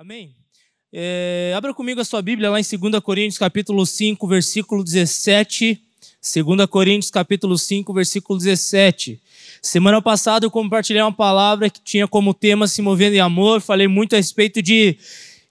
Amém? É, abra comigo a sua Bíblia lá em 2 Coríntios capítulo 5, versículo 17. 2 Coríntios capítulo 5, versículo 17. Semana passada eu compartilhei uma palavra que tinha como tema se movendo em amor. Falei muito a respeito de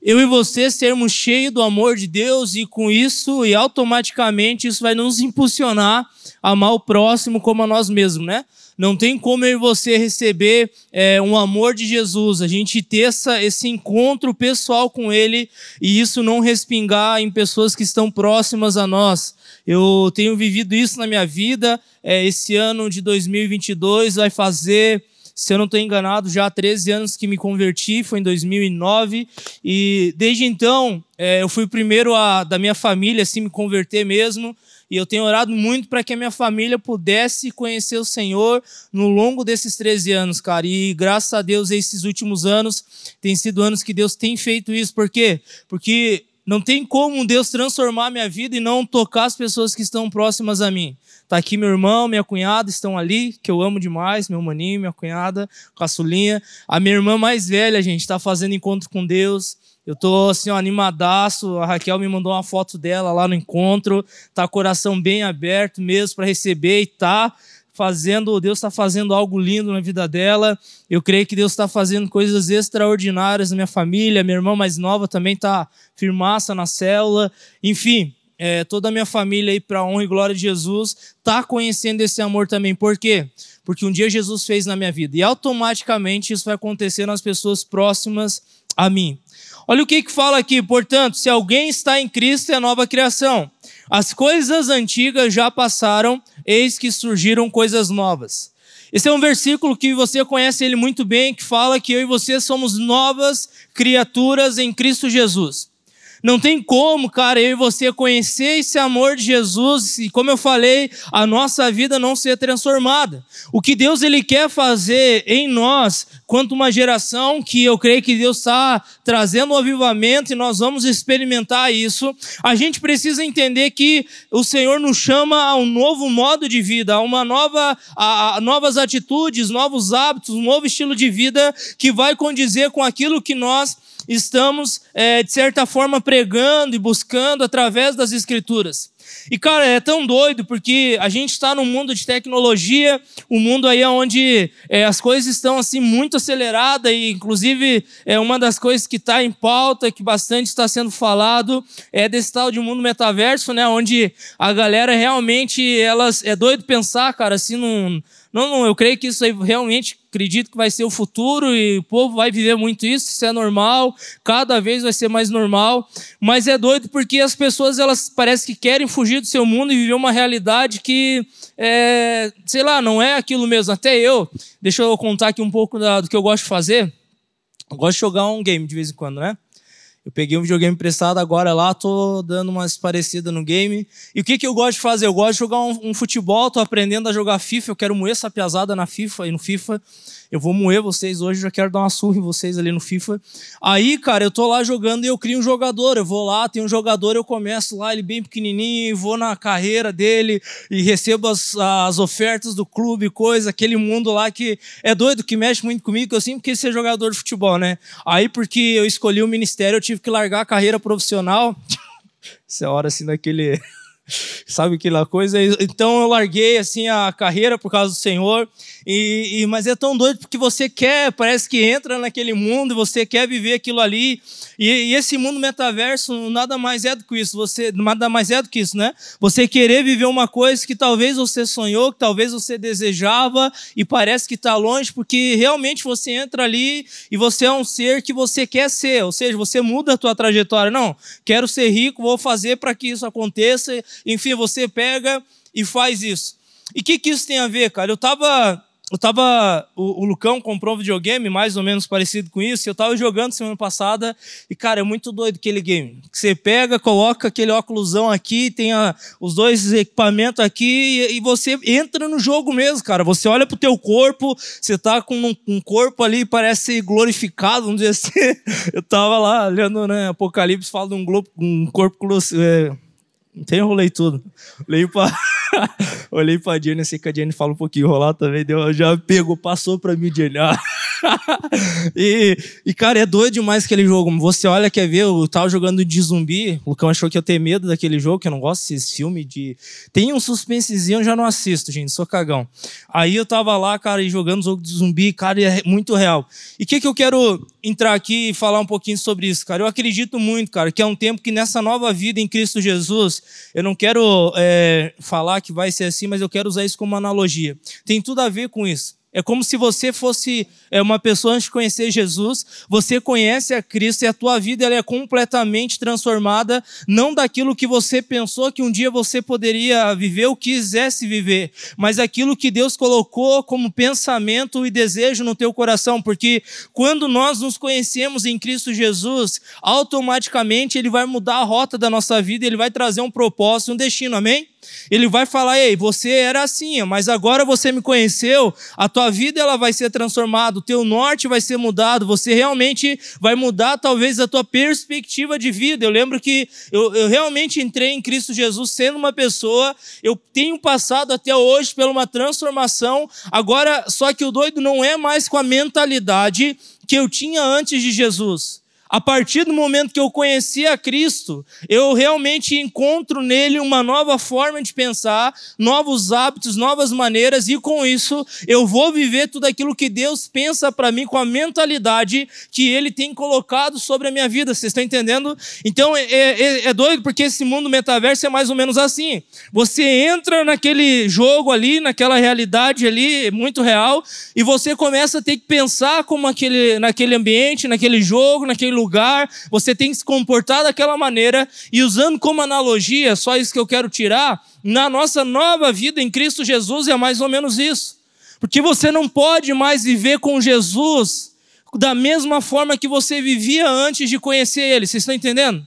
eu e você sermos cheios do amor de Deus e com isso e automaticamente isso vai nos impulsionar a amar o próximo como a nós mesmos, né? Não tem como eu e você receber é, um amor de Jesus, a gente ter essa, esse encontro pessoal com Ele e isso não respingar em pessoas que estão próximas a nós. Eu tenho vivido isso na minha vida. É, esse ano de 2022 vai fazer se eu não estou enganado, já há 13 anos que me converti, foi em 2009, e desde então é, eu fui o primeiro a, da minha família assim, me converter mesmo, e eu tenho orado muito para que a minha família pudesse conhecer o Senhor no longo desses 13 anos, cara. E graças a Deus, esses últimos anos têm sido anos que Deus tem feito isso. Por quê? Porque não tem como Deus transformar minha vida e não tocar as pessoas que estão próximas a mim. Tá aqui meu irmão, minha cunhada estão ali, que eu amo demais, meu maninho, minha cunhada, caçulinha. A minha irmã mais velha, gente, está fazendo encontro com Deus. Eu tô assim, ó, animadaço. A Raquel me mandou uma foto dela lá no encontro. Tá coração bem aberto mesmo para receber e tá fazendo, Deus está fazendo algo lindo na vida dela. Eu creio que Deus está fazendo coisas extraordinárias na minha família. Minha irmã mais nova também está firmaça na célula. Enfim, é, toda a minha família aí para honra e glória de Jesus está conhecendo esse amor também. Por quê? Porque um dia Jesus fez na minha vida e automaticamente isso vai acontecer nas pessoas próximas a mim. Olha o que, que fala aqui, portanto, se alguém está em Cristo é nova criação. As coisas antigas já passaram, eis que surgiram coisas novas. Esse é um versículo que você conhece ele muito bem, que fala que eu e você somos novas criaturas em Cristo Jesus. Não tem como, cara, eu e você conhecer esse amor de Jesus e, como eu falei, a nossa vida não ser transformada. O que Deus ele quer fazer em nós, quanto uma geração que eu creio que Deus está trazendo um avivamento e nós vamos experimentar isso, a gente precisa entender que o Senhor nos chama a um novo modo de vida, a uma nova, a, a novas atitudes, novos hábitos, um novo estilo de vida que vai condizer com aquilo que nós estamos, é, de certa forma, pregando e buscando através das Escrituras. E, cara, é tão doido porque a gente está num mundo de tecnologia, um mundo aí onde é, as coisas estão assim muito aceleradas e, inclusive, é uma das coisas que está em pauta, que bastante está sendo falado, é desse tal de mundo metaverso, né? Onde a galera realmente, elas, é doido pensar, cara, assim, num não, não, eu creio que isso aí realmente acredito que vai ser o futuro e o povo vai viver muito isso, isso é normal, cada vez vai ser mais normal, mas é doido porque as pessoas elas parece que querem fugir do seu mundo e viver uma realidade que é, sei lá, não é aquilo mesmo. Até eu, deixa eu contar aqui um pouco da, do que eu gosto de fazer. Eu gosto de jogar um game de vez em quando, né? Eu peguei um videogame emprestado agora lá, tô dando umas parecidas no game. E o que, que eu gosto de fazer? Eu gosto de jogar um, um futebol, tô aprendendo a jogar FIFA, eu quero moer essa piazada na FIFA e no FIFA. Eu vou moer vocês hoje, já quero dar uma surra em vocês ali no FIFA. Aí, cara, eu tô lá jogando e eu crio um jogador. Eu vou lá, tem um jogador, eu começo lá, ele bem pequenininho, vou na carreira dele e recebo as, as ofertas do clube, coisa, aquele mundo lá que é doido, que mexe muito comigo, que eu sempre quis ser jogador de futebol, né? Aí, porque eu escolhi o ministério, eu tive que largar a carreira profissional. Essa é hora assim daquele sabe aquela coisa? Então eu larguei assim a carreira por causa do Senhor, e, e, mas é tão doido porque você quer, parece que entra naquele mundo, você quer viver aquilo ali, e, e, esse mundo metaverso nada mais é do que isso, você nada mais é do que isso, né? Você querer viver uma coisa que talvez você sonhou, que talvez você desejava e parece que está longe, porque realmente você entra ali e você é um ser que você quer ser, ou seja, você muda a tua trajetória. Não, quero ser rico, vou fazer para que isso aconteça enfim, você pega e faz isso. E o que, que isso tem a ver, cara? Eu tava. Eu tava. O, o, Lucão comprou um videogame mais ou menos parecido com isso. Eu tava jogando semana passada. E, cara, é muito doido aquele game. Você pega, coloca aquele óculosão aqui, tem a, os dois equipamentos aqui, e, e, você entra no jogo mesmo, cara. Você olha pro teu corpo, você tá com um, um corpo ali, parece glorificado, vamos dizer assim. Eu tava lá olhando, né? Apocalipse fala de um, globo, um corpo. É, então enrolei tudo. Olhei pra, olhei pra Jenny, sei que a Jenny fala um pouquinho, rolar também, deu, já pegou, passou pra mim, Jenny. Ah, e, e, cara, é doido demais aquele jogo. Você olha, quer ver, eu tava jogando de zumbi, o Lucão achou que eu tenho medo daquele jogo, que eu não gosto desse filme de... Tem um suspensezinho, eu já não assisto, gente, sou cagão. Aí eu tava lá, cara, jogando jogo de zumbi, cara, é muito real. E o que que eu quero entrar aqui e falar um pouquinho sobre isso, cara? Eu acredito muito, cara, que é um tempo que nessa nova vida em Cristo Jesus, eu não quero é, falar que vai ser assim, mas eu quero usar isso como analogia. Tem tudo a ver com isso. É como se você fosse é, uma pessoa antes de conhecer Jesus, você conhece a Cristo e a tua vida ela é completamente transformada, não daquilo que você pensou que um dia você poderia viver ou quisesse viver, mas aquilo que Deus colocou como pensamento e desejo no teu coração, porque quando nós nos conhecemos em Cristo Jesus, automaticamente ele vai mudar a rota da nossa vida, ele vai trazer um propósito, um destino, amém? Ele vai falar: "Ei, você era assim, mas agora você me conheceu, a tua vida ela vai ser transformada, o teu norte vai ser mudado, você realmente vai mudar talvez a tua perspectiva de vida". Eu lembro que eu, eu realmente entrei em Cristo Jesus sendo uma pessoa, eu tenho passado até hoje por uma transformação. Agora, só que o doido não é mais com a mentalidade que eu tinha antes de Jesus. A partir do momento que eu conheci a Cristo, eu realmente encontro nele uma nova forma de pensar, novos hábitos, novas maneiras, e com isso eu vou viver tudo aquilo que Deus pensa para mim com a mentalidade que ele tem colocado sobre a minha vida. Vocês estão entendendo? Então é, é, é doido porque esse mundo metaverso é mais ou menos assim. Você entra naquele jogo ali, naquela realidade ali, muito real, e você começa a ter que pensar como aquele, naquele ambiente, naquele jogo, naquele lugar, você tem que se comportar daquela maneira, e usando como analogia, só isso que eu quero tirar, na nossa nova vida em Cristo Jesus é mais ou menos isso. Porque você não pode mais viver com Jesus da mesma forma que você vivia antes de conhecer Ele. Vocês estão entendendo?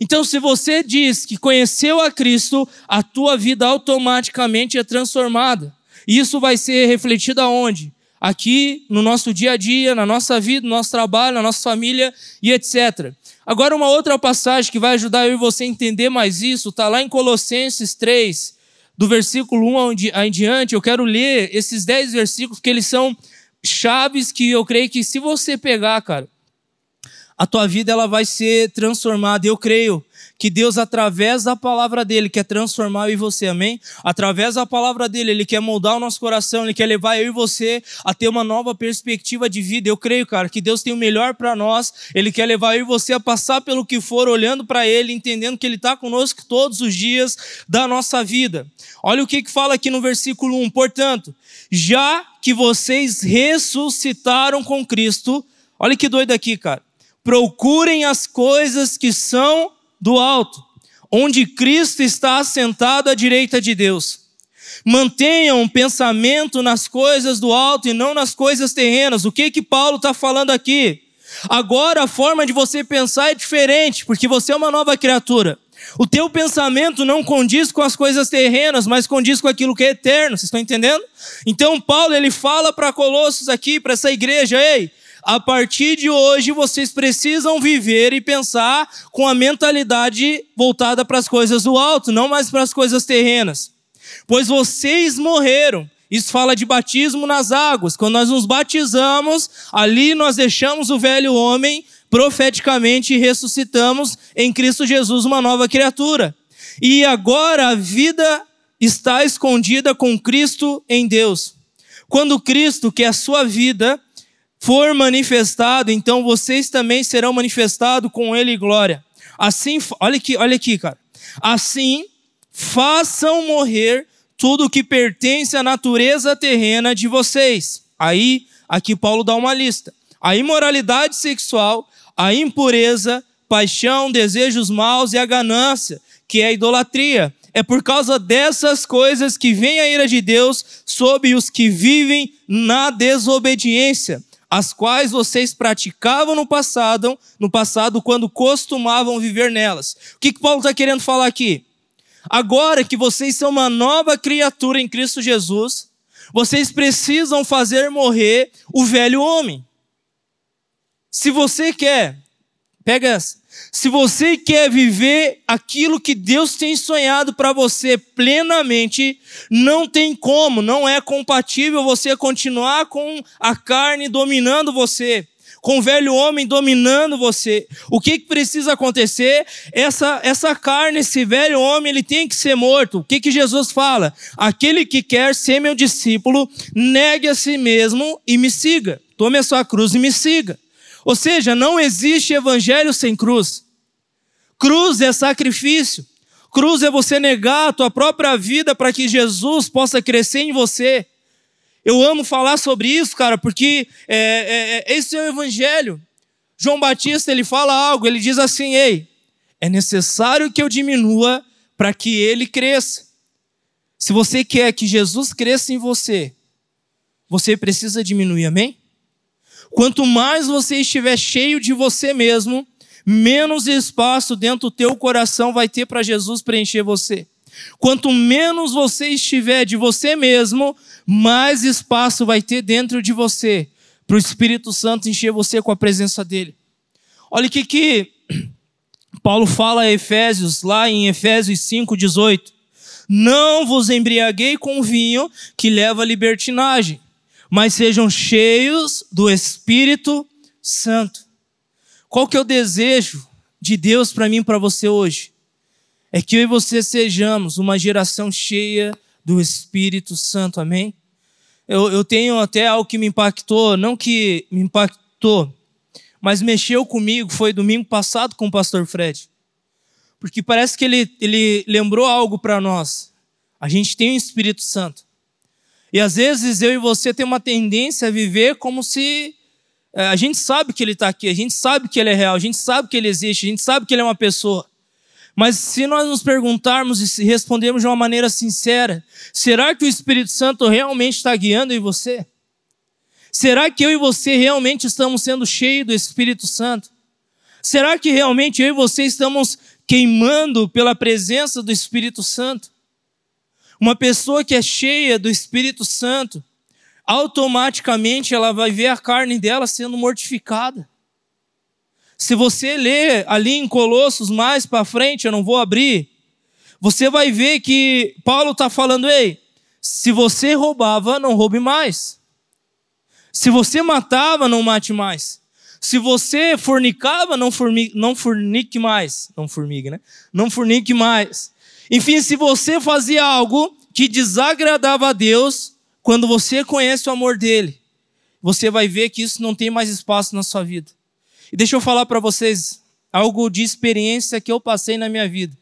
Então, se você diz que conheceu a Cristo, a tua vida automaticamente é transformada. E isso vai ser refletido aonde? Aqui no nosso dia a dia, na nossa vida, no nosso trabalho, na nossa família e etc. Agora, uma outra passagem que vai ajudar eu e você a entender mais isso, está lá em Colossenses 3, do versículo 1 em diante. Eu quero ler esses 10 versículos, porque eles são chaves que eu creio que se você pegar, cara, a tua vida ela vai ser transformada. Eu creio que Deus, através da palavra dele, quer transformar eu e você, amém? Através da palavra dele, ele quer moldar o nosso coração, ele quer levar eu e você a ter uma nova perspectiva de vida. Eu creio, cara, que Deus tem o melhor para nós, ele quer levar eu e você a passar pelo que for, olhando para ele, entendendo que ele está conosco todos os dias da nossa vida. Olha o que, que fala aqui no versículo 1: portanto, já que vocês ressuscitaram com Cristo, olha que doido aqui, cara. Procurem as coisas que são do alto, onde Cristo está assentado à direita de Deus. Mantenham um pensamento nas coisas do alto e não nas coisas terrenas. O que que Paulo está falando aqui? Agora a forma de você pensar é diferente, porque você é uma nova criatura. O teu pensamento não condiz com as coisas terrenas, mas condiz com aquilo que é eterno. Vocês estão entendendo? Então Paulo ele fala para Colossos aqui, para essa igreja, ei, a partir de hoje vocês precisam viver e pensar com a mentalidade voltada para as coisas do alto, não mais para as coisas terrenas. Pois vocês morreram. Isso fala de batismo nas águas. Quando nós nos batizamos, ali nós deixamos o velho homem profeticamente ressuscitamos em Cristo Jesus uma nova criatura. E agora a vida está escondida com Cristo em Deus. Quando Cristo, que é a sua vida, for manifestado, então vocês também serão manifestados com ele glória. Assim, olha aqui, olha aqui, cara. Assim, façam morrer tudo que pertence à natureza terrena de vocês. Aí, aqui Paulo dá uma lista: a imoralidade sexual, a impureza, paixão, desejos maus e a ganância, que é a idolatria. É por causa dessas coisas que vem a ira de Deus sobre os que vivem na desobediência as quais vocês praticavam no passado, no passado quando costumavam viver nelas. O que, que Paulo está querendo falar aqui? Agora que vocês são uma nova criatura em Cristo Jesus, vocês precisam fazer morrer o velho homem. Se você quer Pega essa. Se você quer viver aquilo que Deus tem sonhado para você plenamente, não tem como, não é compatível você continuar com a carne dominando você, com o velho homem dominando você. O que, que precisa acontecer? Essa, essa carne, esse velho homem, ele tem que ser morto. O que, que Jesus fala? Aquele que quer ser meu discípulo, negue a si mesmo e me siga. Tome a sua cruz e me siga. Ou seja, não existe evangelho sem cruz. Cruz é sacrifício. Cruz é você negar a tua própria vida para que Jesus possa crescer em você. Eu amo falar sobre isso, cara, porque é, é, é, esse é o evangelho. João Batista ele fala algo, ele diz assim: Ei, é necessário que eu diminua para que ele cresça. Se você quer que Jesus cresça em você, você precisa diminuir, amém? Quanto mais você estiver cheio de você mesmo, menos espaço dentro do teu coração vai ter para Jesus preencher você. Quanto menos você estiver de você mesmo, mais espaço vai ter dentro de você para o Espírito Santo encher você com a presença dele. Olha o que, que Paulo fala a Efésios, lá em Efésios 5,18. Não vos embriaguei com vinho que leva à libertinagem, mas sejam cheios do Espírito Santo. Qual que é o desejo de Deus para mim e para você hoje? É que eu e você sejamos uma geração cheia do Espírito Santo, amém? Eu, eu tenho até algo que me impactou, não que me impactou, mas mexeu comigo, foi domingo passado com o pastor Fred. Porque parece que ele, ele lembrou algo para nós. A gente tem o Espírito Santo. E às vezes eu e você tem uma tendência a viver como se é, a gente sabe que ele está aqui, a gente sabe que ele é real, a gente sabe que ele existe, a gente sabe que ele é uma pessoa. Mas se nós nos perguntarmos e respondermos de uma maneira sincera, será que o Espírito Santo realmente está guiando em você? Será que eu e você realmente estamos sendo cheios do Espírito Santo? Será que realmente eu e você estamos queimando pela presença do Espírito Santo? Uma pessoa que é cheia do Espírito Santo, automaticamente ela vai ver a carne dela sendo mortificada. Se você ler ali em Colossos mais para frente, eu não vou abrir, você vai ver que Paulo está falando: ei, se você roubava, não roube mais. Se você matava, não mate mais. Se você fornicava, não, formi não fornique mais. Não formiga, né? Não fornique mais. Enfim, se você fazia algo que desagradava a Deus, quando você conhece o amor dele, você vai ver que isso não tem mais espaço na sua vida. E deixa eu falar para vocês algo de experiência que eu passei na minha vida.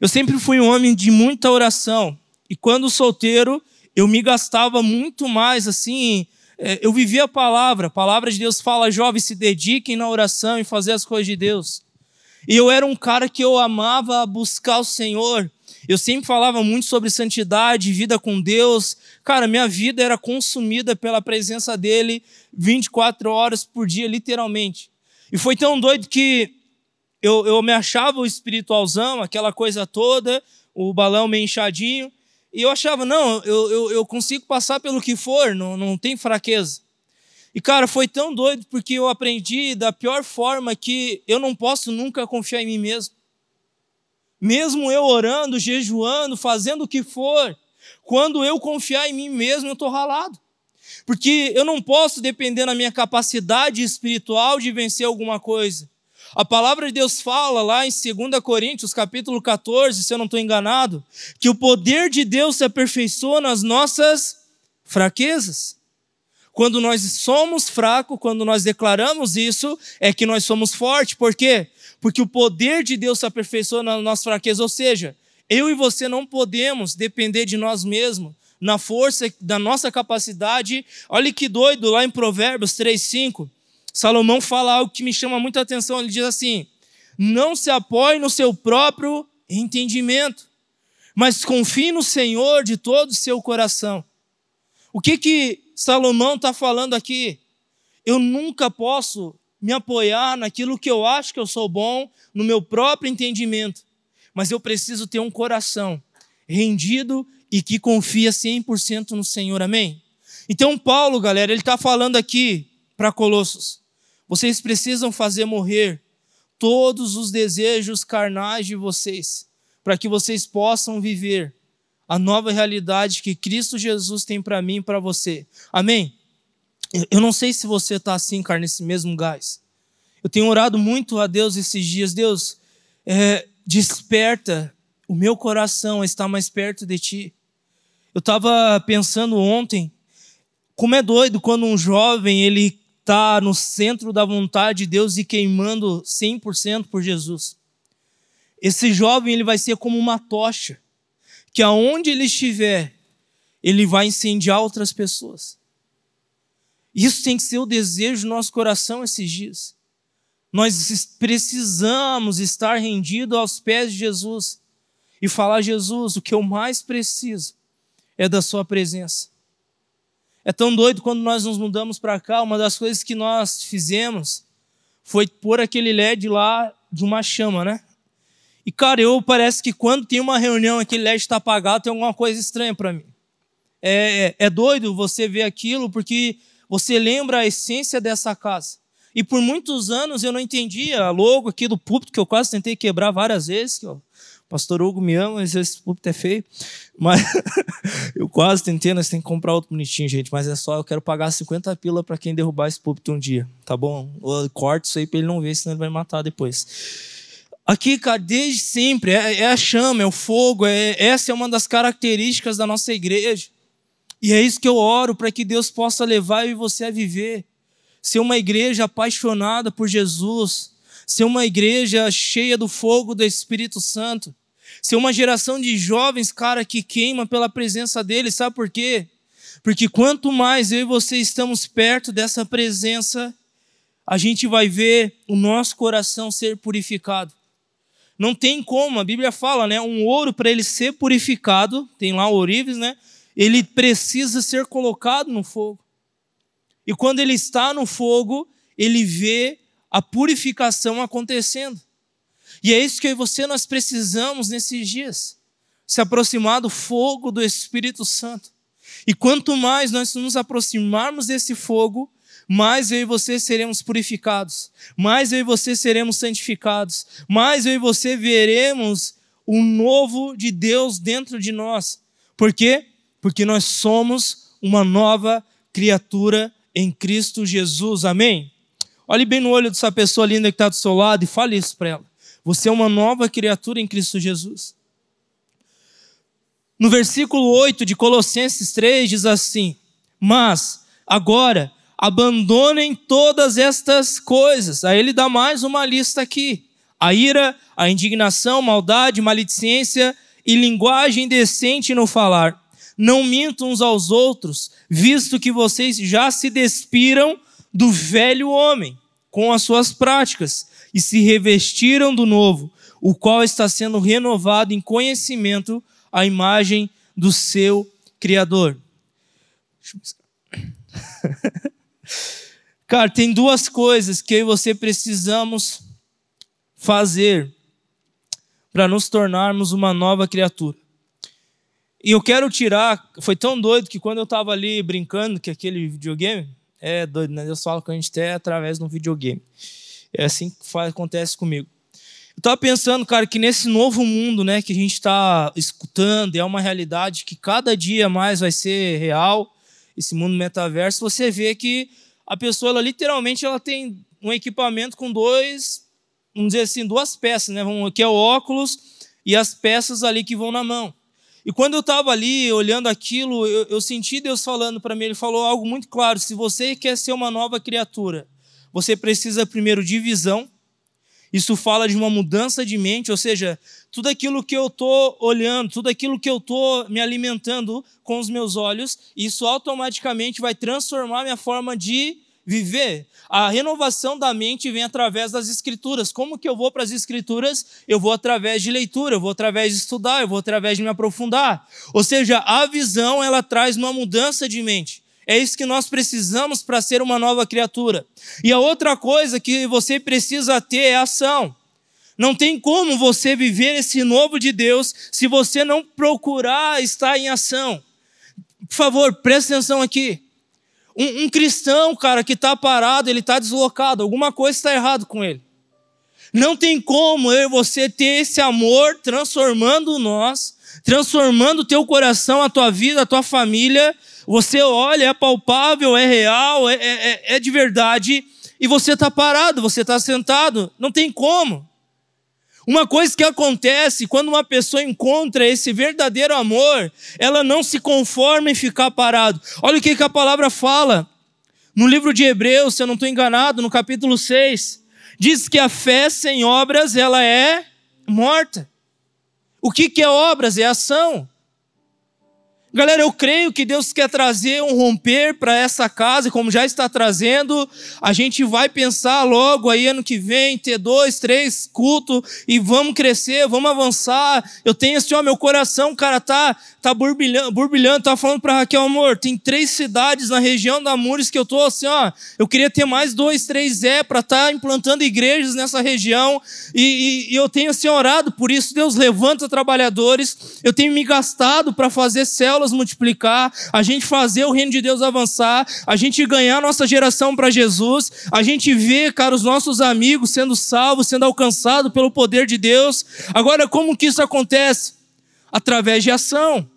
Eu sempre fui um homem de muita oração. E quando solteiro, eu me gastava muito mais, assim, é, eu vivia a palavra. A palavra de Deus fala, jovens, se dediquem na oração e fazer as coisas de Deus. E eu era um cara que eu amava buscar o Senhor. Eu sempre falava muito sobre santidade, vida com Deus. Cara, minha vida era consumida pela presença dele 24 horas por dia, literalmente. E foi tão doido que eu, eu me achava o espiritualzão, aquela coisa toda, o balão meio inchadinho. E eu achava, não, eu, eu, eu consigo passar pelo que for, não, não tem fraqueza. E, cara, foi tão doido porque eu aprendi da pior forma que eu não posso nunca confiar em mim mesmo. Mesmo eu orando, jejuando, fazendo o que for, quando eu confiar em mim mesmo, eu estou ralado. Porque eu não posso depender da minha capacidade espiritual de vencer alguma coisa. A palavra de Deus fala lá em 2 Coríntios, capítulo 14, se eu não estou enganado, que o poder de Deus se aperfeiçoa nas nossas fraquezas. Quando nós somos fracos, quando nós declaramos isso, é que nós somos fortes. Por quê? Porque o poder de Deus se aperfeiçoa na nossa fraqueza. Ou seja, eu e você não podemos depender de nós mesmos, na força da nossa capacidade. Olha que doido, lá em Provérbios 3,5, Salomão fala algo que me chama muita atenção. Ele diz assim: Não se apoie no seu próprio entendimento, mas confie no Senhor de todo o seu coração. O que que Salomão está falando aqui? Eu nunca posso me apoiar naquilo que eu acho que eu sou bom, no meu próprio entendimento, mas eu preciso ter um coração rendido e que confia 100% no Senhor, amém? Então, Paulo, galera, ele está falando aqui para Colossos: Vocês precisam fazer morrer todos os desejos carnais de vocês, para que vocês possam viver a nova realidade que Cristo Jesus tem para mim e para você. Amém? Eu não sei se você está assim, cara, nesse mesmo gás. Eu tenho orado muito a Deus esses dias. Deus, é, desperta o meu coração a estar mais perto de Ti. Eu estava pensando ontem, como é doido quando um jovem ele está no centro da vontade de Deus e queimando 100% por Jesus. Esse jovem ele vai ser como uma tocha, que aonde ele estiver, ele vai incendiar outras pessoas. Isso tem que ser o desejo do nosso coração esses dias. Nós precisamos estar rendidos aos pés de Jesus e falar: Jesus, o que eu mais preciso é da Sua presença. É tão doido quando nós nos mudamos para cá, uma das coisas que nós fizemos foi pôr aquele LED lá de uma chama, né? E, cara, eu parece que quando tem uma reunião, aquele LED está apagado, tem alguma coisa estranha para mim. É, é, é doido você ver aquilo, porque você lembra a essência dessa casa. E por muitos anos eu não entendia a logo aqui do púlpito, que eu quase tentei quebrar várias vezes. Que, o pastor Hugo me ama, mas esse púlpito é feio. Mas eu quase tentei, nós temos que comprar outro bonitinho, gente. Mas é só, eu quero pagar 50 pila para quem derrubar esse púlpito um dia, tá bom? Eu corto isso aí para ele não ver, senão ele vai matar depois. Aqui, cara, desde sempre, é, é a chama, é o fogo, é, essa é uma das características da nossa igreja. E é isso que eu oro para que Deus possa levar eu e você a viver ser uma igreja apaixonada por Jesus, ser uma igreja cheia do fogo do Espírito Santo, ser uma geração de jovens, cara, que queima pela presença dele, sabe por quê? Porque quanto mais eu e você estamos perto dessa presença, a gente vai ver o nosso coração ser purificado. Não tem como, a Bíblia fala, né? Um ouro para ele ser purificado, tem lá o ourives, né? Ele precisa ser colocado no fogo. E quando ele está no fogo, ele vê a purificação acontecendo. E é isso que eu e você nós precisamos nesses dias. Se aproximar do fogo do Espírito Santo. E quanto mais nós nos aproximarmos desse fogo, mais eu e você seremos purificados, mais eu e você seremos santificados, mais eu e você veremos o novo de Deus dentro de nós. Por quê? Porque nós somos uma nova criatura em Cristo Jesus. Amém? Olhe bem no olho dessa pessoa linda que está do seu lado e fale isso para ela. Você é uma nova criatura em Cristo Jesus. No versículo 8 de Colossenses 3 diz assim: Mas agora abandonem todas estas coisas. Aí ele dá mais uma lista aqui: a ira, a indignação, maldade, maledicência e linguagem decente no falar não mintam uns aos outros, visto que vocês já se despiram do velho homem com as suas práticas e se revestiram do novo, o qual está sendo renovado em conhecimento à imagem do seu Criador. Cara, tem duas coisas que eu e você precisamos fazer para nos tornarmos uma nova criatura. E eu quero tirar, foi tão doido que quando eu estava ali brincando que aquele videogame, é doido, né? Deus fala que a gente tem através de um videogame. É assim que faz, acontece comigo. Eu estava pensando, cara, que nesse novo mundo, né, que a gente está escutando, é uma realidade que cada dia mais vai ser real, esse mundo metaverso, você vê que a pessoa, ela literalmente, ela tem um equipamento com dois, vamos dizer assim, duas peças, né, que é o óculos e as peças ali que vão na mão. E quando eu estava ali olhando aquilo, eu, eu senti Deus falando para mim. Ele falou algo muito claro: se você quer ser uma nova criatura, você precisa primeiro de visão. Isso fala de uma mudança de mente, ou seja, tudo aquilo que eu estou olhando, tudo aquilo que eu estou me alimentando com os meus olhos, isso automaticamente vai transformar minha forma de viver. A renovação da mente vem através das escrituras. Como que eu vou para as escrituras? Eu vou através de leitura, eu vou através de estudar, eu vou através de me aprofundar. Ou seja, a visão ela traz uma mudança de mente. É isso que nós precisamos para ser uma nova criatura. E a outra coisa que você precisa ter é ação. Não tem como você viver esse novo de Deus se você não procurar estar em ação. Por favor, preste atenção aqui. Um, um cristão, cara, que está parado, ele está deslocado, alguma coisa está errado com ele. Não tem como eu e você ter esse amor transformando nós, transformando o teu coração, a tua vida, a tua família. Você olha, é palpável, é real, é, é, é de verdade, e você está parado, você está sentado. Não tem como. Uma coisa que acontece quando uma pessoa encontra esse verdadeiro amor, ela não se conforma em ficar parado. Olha o que, que a palavra fala. No livro de Hebreus, se eu não estou enganado, no capítulo 6 diz que a fé sem obras ela é morta. O que, que é obras? É ação. Galera, eu creio que Deus quer trazer um romper para essa casa, como já está trazendo. A gente vai pensar logo aí ano que vem, ter dois, três cultos e vamos crescer, vamos avançar. Eu tenho assim, ó, meu coração, cara, tá, tá burbilhando, burbilhando. Tá falando para Raquel, amor, tem três cidades na região da Mures que eu tô assim, ó. Eu queria ter mais dois, três é para estar tá implantando igrejas nessa região. E, e, e eu tenho assim orado por isso. Deus levanta trabalhadores. Eu tenho me gastado para fazer células células multiplicar, a gente fazer o reino de Deus avançar, a gente ganhar nossa geração para Jesus, a gente ver, cara, os nossos amigos sendo salvos, sendo alcançados pelo poder de Deus. Agora, como que isso acontece? Através de ação,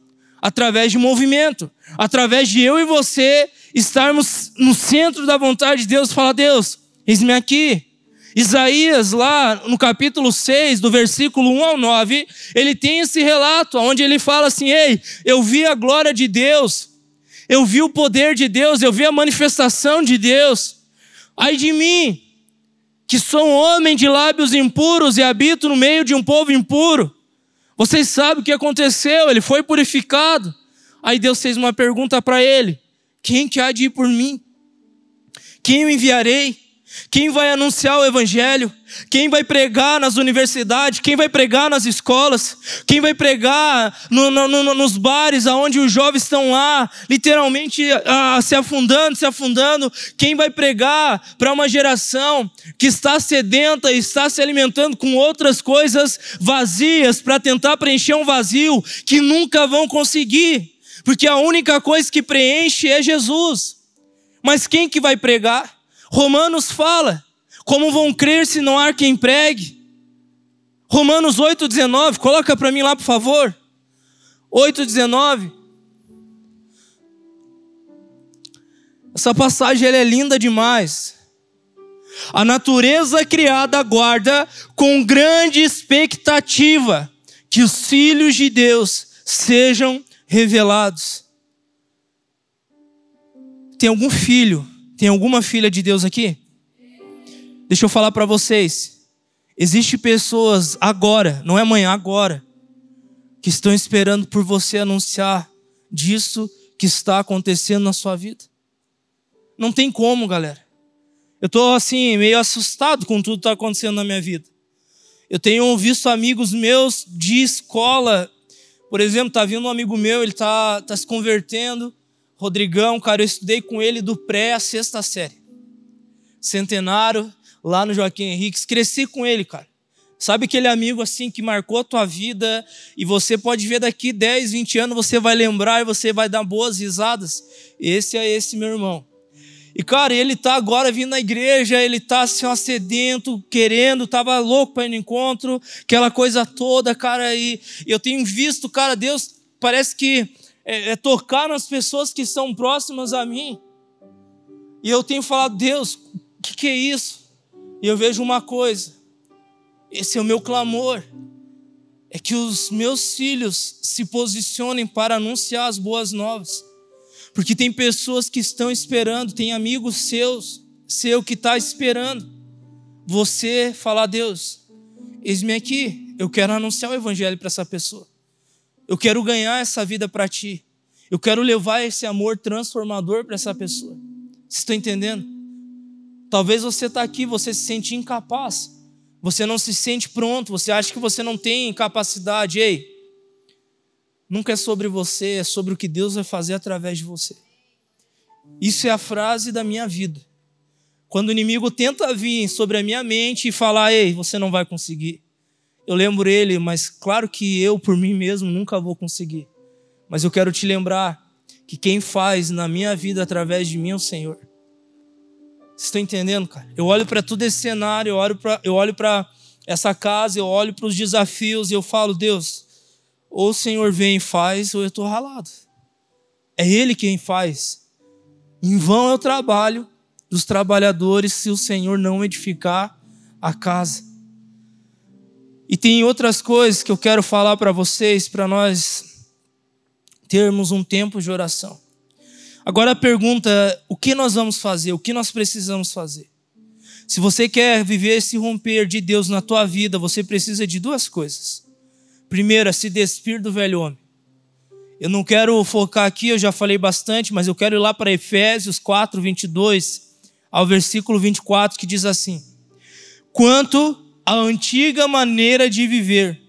através de movimento, através de eu e você estarmos no centro da vontade de Deus, falar: Deus, eis-me aqui. Isaías, lá no capítulo 6, do versículo 1 ao 9, ele tem esse relato, onde ele fala assim: Ei, eu vi a glória de Deus, eu vi o poder de Deus, eu vi a manifestação de Deus. Ai de mim, que sou um homem de lábios impuros e habito no meio de um povo impuro. Vocês sabem o que aconteceu, ele foi purificado. Aí Deus fez uma pergunta para ele: Quem que há de ir por mim? Quem eu enviarei? Quem vai anunciar o Evangelho? Quem vai pregar nas universidades? Quem vai pregar nas escolas? Quem vai pregar no, no, no, nos bares aonde os jovens estão lá, literalmente ah, se afundando, se afundando? Quem vai pregar para uma geração que está sedenta e está se alimentando com outras coisas vazias para tentar preencher um vazio que nunca vão conseguir? Porque a única coisa que preenche é Jesus. Mas quem que vai pregar? Romanos fala: como vão crer se não há quem pregue? Romanos 8,19, coloca para mim lá, por favor. 8,19. Essa passagem é linda demais. A natureza criada aguarda com grande expectativa que os filhos de Deus sejam revelados. Tem algum filho tem alguma filha de Deus aqui? Deixa eu falar para vocês. Existem pessoas agora, não é amanhã, agora, que estão esperando por você anunciar disso que está acontecendo na sua vida. Não tem como, galera. Eu estou assim, meio assustado com tudo que está acontecendo na minha vida. Eu tenho visto amigos meus de escola, por exemplo, tá vindo um amigo meu, ele tá, tá se convertendo, Rodrigão, cara, eu estudei com ele do pré à sexta série. Centenário, lá no Joaquim Henriques, cresci com ele, cara. Sabe aquele amigo assim que marcou a tua vida e você pode ver daqui 10, 20 anos, você vai lembrar e você vai dar boas risadas? Esse é esse meu irmão. E cara, ele tá agora vindo na igreja, ele tá assim, ó, sedento, querendo, tava louco para ir no encontro, aquela coisa toda, cara, e eu tenho visto, cara, Deus parece que é, é tocar nas pessoas que são próximas a mim. E eu tenho falado, Deus, o que, que é isso? E eu vejo uma coisa, esse é o meu clamor, é que os meus filhos se posicionem para anunciar as boas novas. Porque tem pessoas que estão esperando, tem amigos seus, seu que está esperando. Você falar, Deus, eis-me aqui, eu quero anunciar o evangelho para essa pessoa. Eu quero ganhar essa vida para ti. Eu quero levar esse amor transformador para essa pessoa. Você está entendendo? Talvez você está aqui, você se sente incapaz. Você não se sente pronto, você acha que você não tem capacidade. Ei, nunca é sobre você, é sobre o que Deus vai fazer através de você. Isso é a frase da minha vida. Quando o inimigo tenta vir sobre a minha mente e falar, ei, você não vai conseguir. Eu lembro ele, mas claro que eu, por mim mesmo, nunca vou conseguir. Mas eu quero te lembrar que quem faz na minha vida através de mim é o Senhor. Vocês estão entendendo, cara? Eu olho para todo esse cenário, eu olho para eu olho para essa casa, eu olho para os desafios e eu falo, Deus, ou o Senhor vem e faz, ou eu estou ralado. É Ele quem faz. Em vão é o trabalho dos trabalhadores se o Senhor não edificar a casa. E tem outras coisas que eu quero falar para vocês, para nós termos um tempo de oração. Agora a pergunta é: o que nós vamos fazer? O que nós precisamos fazer? Se você quer viver esse romper de Deus na tua vida, você precisa de duas coisas. Primeiro, é se despir do velho homem. Eu não quero focar aqui, eu já falei bastante, mas eu quero ir lá para Efésios 4, 22 ao versículo 24, que diz assim: Quanto à antiga maneira de viver,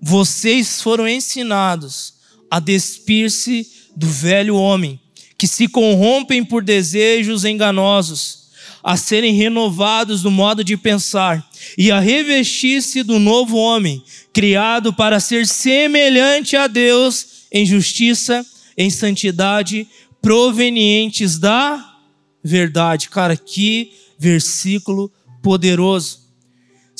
vocês foram ensinados a despir-se do velho homem, que se corrompem por desejos enganosos, a serem renovados no modo de pensar e a revestir-se do novo homem, criado para ser semelhante a Deus em justiça, em santidade, provenientes da verdade. Cara, que versículo poderoso.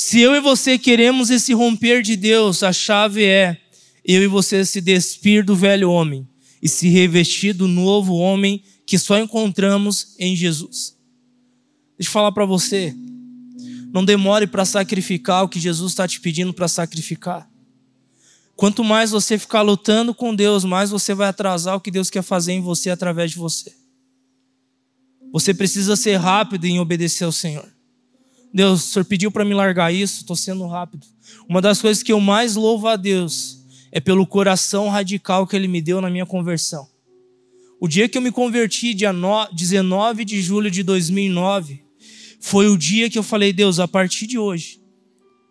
Se eu e você queremos esse romper de Deus, a chave é eu e você se despir do velho homem e se revestir do novo homem que só encontramos em Jesus. Deixa eu falar para você. Não demore para sacrificar o que Jesus está te pedindo para sacrificar. Quanto mais você ficar lutando com Deus, mais você vai atrasar o que Deus quer fazer em você através de você. Você precisa ser rápido em obedecer ao Senhor. Deus, o Senhor pediu para me largar isso, estou sendo rápido. Uma das coisas que eu mais louvo a Deus é pelo coração radical que Ele me deu na minha conversão. O dia que eu me converti, dia 19 de julho de 2009, foi o dia que eu falei, Deus, a partir de hoje,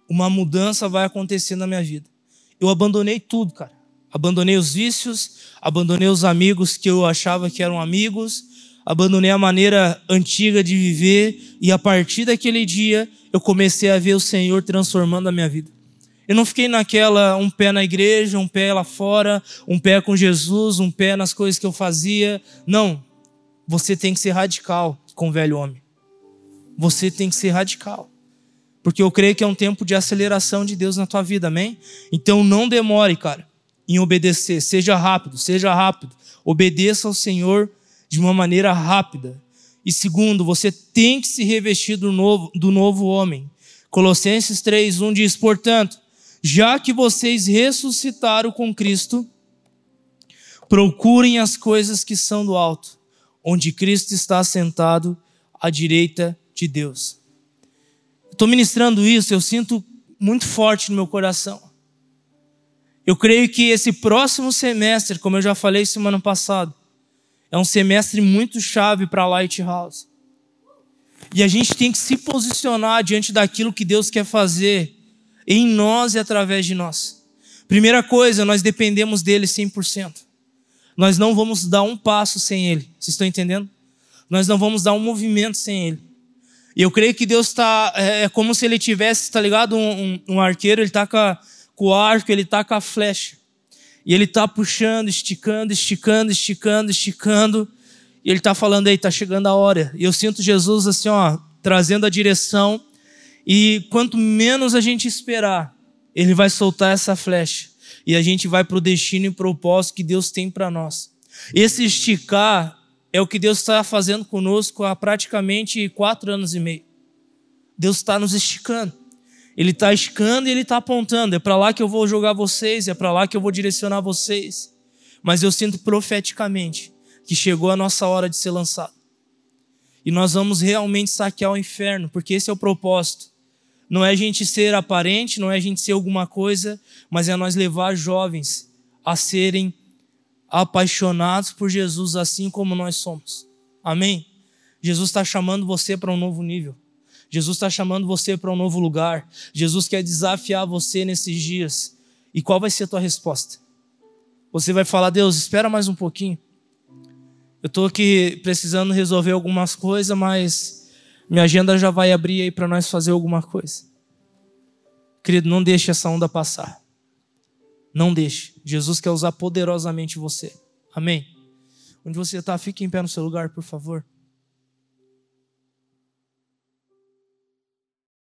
uma mudança vai acontecer na minha vida. Eu abandonei tudo, cara. Abandonei os vícios, abandonei os amigos que eu achava que eram amigos, abandonei a maneira antiga de viver e a partir daquele dia eu comecei a ver o Senhor transformando a minha vida. Eu não fiquei naquela um pé na igreja, um pé lá fora, um pé com Jesus, um pé nas coisas que eu fazia. Não. Você tem que ser radical com o velho homem. Você tem que ser radical. Porque eu creio que é um tempo de aceleração de Deus na tua vida, amém? Então não demore, cara, em obedecer. Seja rápido, seja rápido. Obedeça ao Senhor de uma maneira rápida. E segundo, você tem que se revestir do novo, do novo homem. Colossenses 3:1 diz: "Portanto, já que vocês ressuscitaram com Cristo, procurem as coisas que são do alto, onde Cristo está sentado à direita de Deus." Estou ministrando isso, eu sinto muito forte no meu coração. Eu creio que esse próximo semestre, como eu já falei semana passada, é um semestre muito chave para Lighthouse. E a gente tem que se posicionar diante daquilo que Deus quer fazer em nós e através de nós. Primeira coisa, nós dependemos dele 100%. Nós não vamos dar um passo sem ele. Vocês estão entendendo? Nós não vamos dar um movimento sem ele. E eu creio que Deus está. É, é como se ele tivesse, tá ligado? Um, um, um arqueiro, ele está com, com o arco, ele está com a flecha. E ele está puxando, esticando, esticando, esticando, esticando. E ele está falando aí, está chegando a hora. E eu sinto Jesus assim, ó, trazendo a direção. E quanto menos a gente esperar, ele vai soltar essa flecha. E a gente vai para o destino e propósito que Deus tem para nós. Esse esticar é o que Deus está fazendo conosco há praticamente quatro anos e meio. Deus está nos esticando. Ele está escando e ele está apontando. É para lá que eu vou jogar vocês, é para lá que eu vou direcionar vocês. Mas eu sinto profeticamente que chegou a nossa hora de ser lançado. E nós vamos realmente saquear o inferno, porque esse é o propósito. Não é a gente ser aparente, não é a gente ser alguma coisa, mas é nós levar jovens a serem apaixonados por Jesus assim como nós somos. Amém? Jesus está chamando você para um novo nível. Jesus está chamando você para um novo lugar. Jesus quer desafiar você nesses dias. E qual vai ser a tua resposta? Você vai falar, Deus, espera mais um pouquinho. Eu estou aqui precisando resolver algumas coisas, mas minha agenda já vai abrir aí para nós fazer alguma coisa. Querido, não deixe essa onda passar. Não deixe. Jesus quer usar poderosamente você. Amém? Onde você está, fique em pé no seu lugar, por favor.